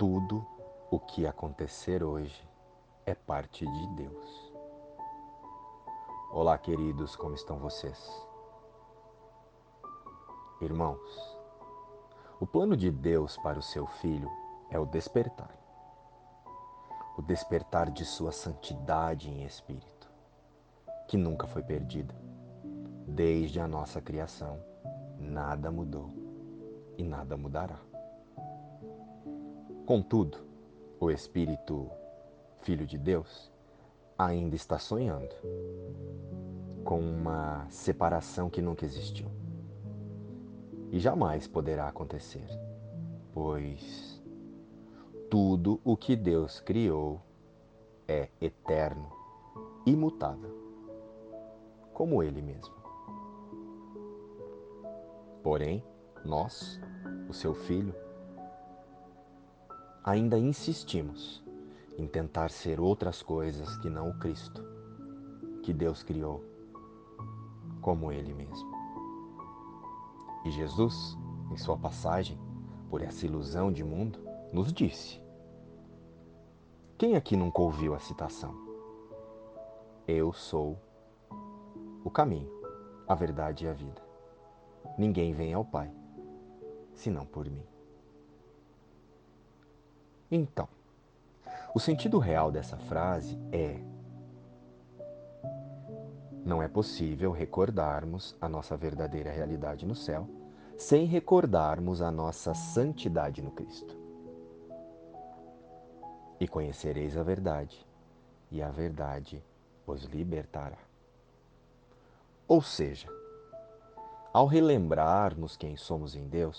tudo o que acontecer hoje é parte de Deus. Olá, queridos, como estão vocês? Irmãos, o plano de Deus para o seu filho é o despertar. O despertar de sua santidade em espírito, que nunca foi perdida. Desde a nossa criação, nada mudou e nada mudará. Contudo, o Espírito, Filho de Deus, ainda está sonhando com uma separação que nunca existiu e jamais poderá acontecer, pois tudo o que Deus criou é eterno, imutável, como Ele mesmo. Porém, nós, o seu Filho, ainda insistimos em tentar ser outras coisas que não o Cristo, que Deus criou, como Ele mesmo. E Jesus, em sua passagem por essa ilusão de mundo, nos disse: Quem aqui nunca ouviu a citação? Eu sou o caminho, a verdade e a vida. Ninguém vem ao Pai senão por mim. Então, o sentido real dessa frase é: não é possível recordarmos a nossa verdadeira realidade no céu sem recordarmos a nossa santidade no Cristo. E conhecereis a verdade, e a verdade os libertará. Ou seja, ao relembrarmos quem somos em Deus,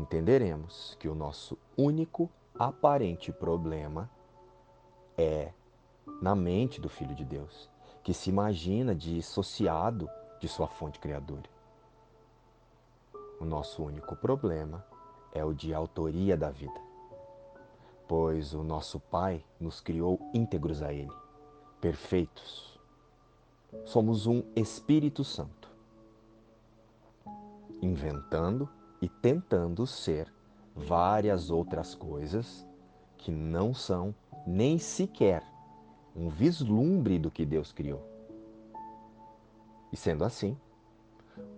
entenderemos que o nosso único aparente problema é na mente do Filho de Deus, que se imagina dissociado de sua fonte criadora. O nosso único problema é o de autoria da vida, pois o nosso Pai nos criou íntegros a Ele, perfeitos. Somos um Espírito Santo, inventando e tentando ser várias outras coisas que não são nem sequer um vislumbre do que Deus criou. E sendo assim,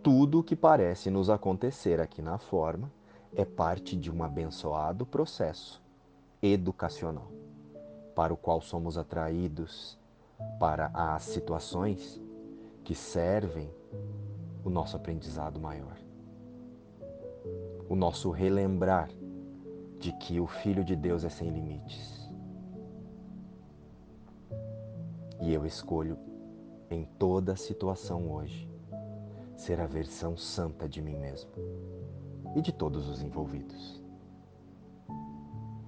tudo o que parece nos acontecer aqui na forma é parte de um abençoado processo educacional, para o qual somos atraídos para as situações que servem o nosso aprendizado maior o nosso relembrar de que o Filho de Deus é sem limites. E eu escolho, em toda situação hoje, ser a versão santa de mim mesmo e de todos os envolvidos,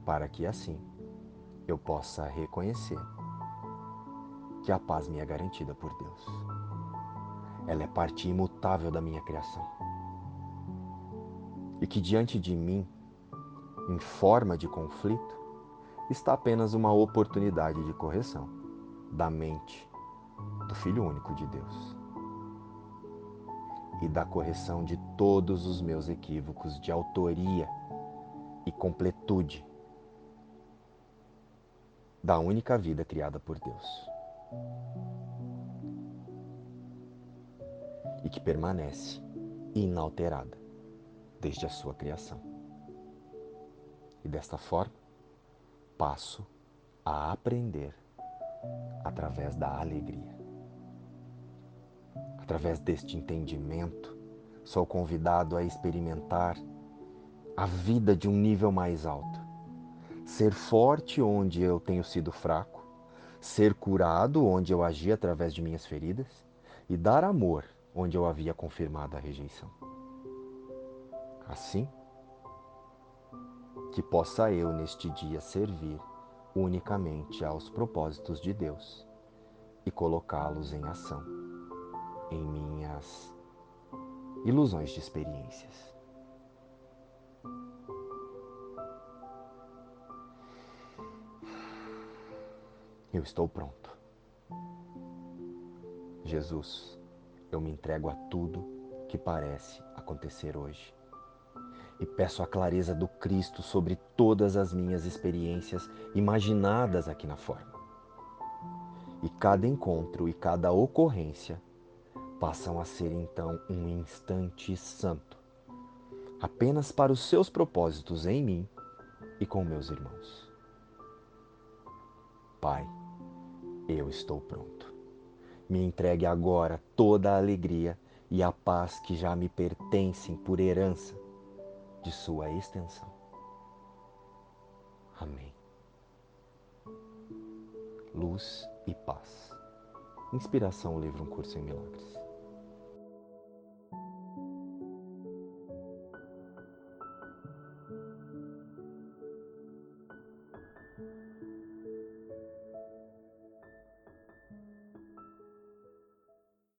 para que assim eu possa reconhecer que a paz me é garantida por Deus. Ela é parte imutável da minha criação e que diante de mim, em forma de conflito, está apenas uma oportunidade de correção da mente do Filho único de Deus e da correção de todos os meus equívocos de autoria e completude da única vida criada por Deus. E que permanece inalterada desde a sua criação. E desta forma, passo a aprender através da alegria. Através deste entendimento, sou convidado a experimentar a vida de um nível mais alto. Ser forte onde eu tenho sido fraco, ser curado onde eu agi através de minhas feridas e dar amor onde eu havia confirmado a rejeição. Assim, que possa eu neste dia servir unicamente aos propósitos de Deus e colocá-los em ação em minhas ilusões de experiências. Eu estou pronto. Jesus, eu me entrego a tudo que parece acontecer hoje e peço a clareza do Cristo sobre todas as minhas experiências imaginadas aqui na forma. E cada encontro e cada ocorrência passam a ser então um instante santo, apenas para os seus propósitos em mim e com meus irmãos. Pai, eu estou pronto. Me entregue agora toda a alegria e a paz que já me pertencem por herança de sua extensão. Amém. Luz e paz. Inspiração, livro Um Curso em Milagres.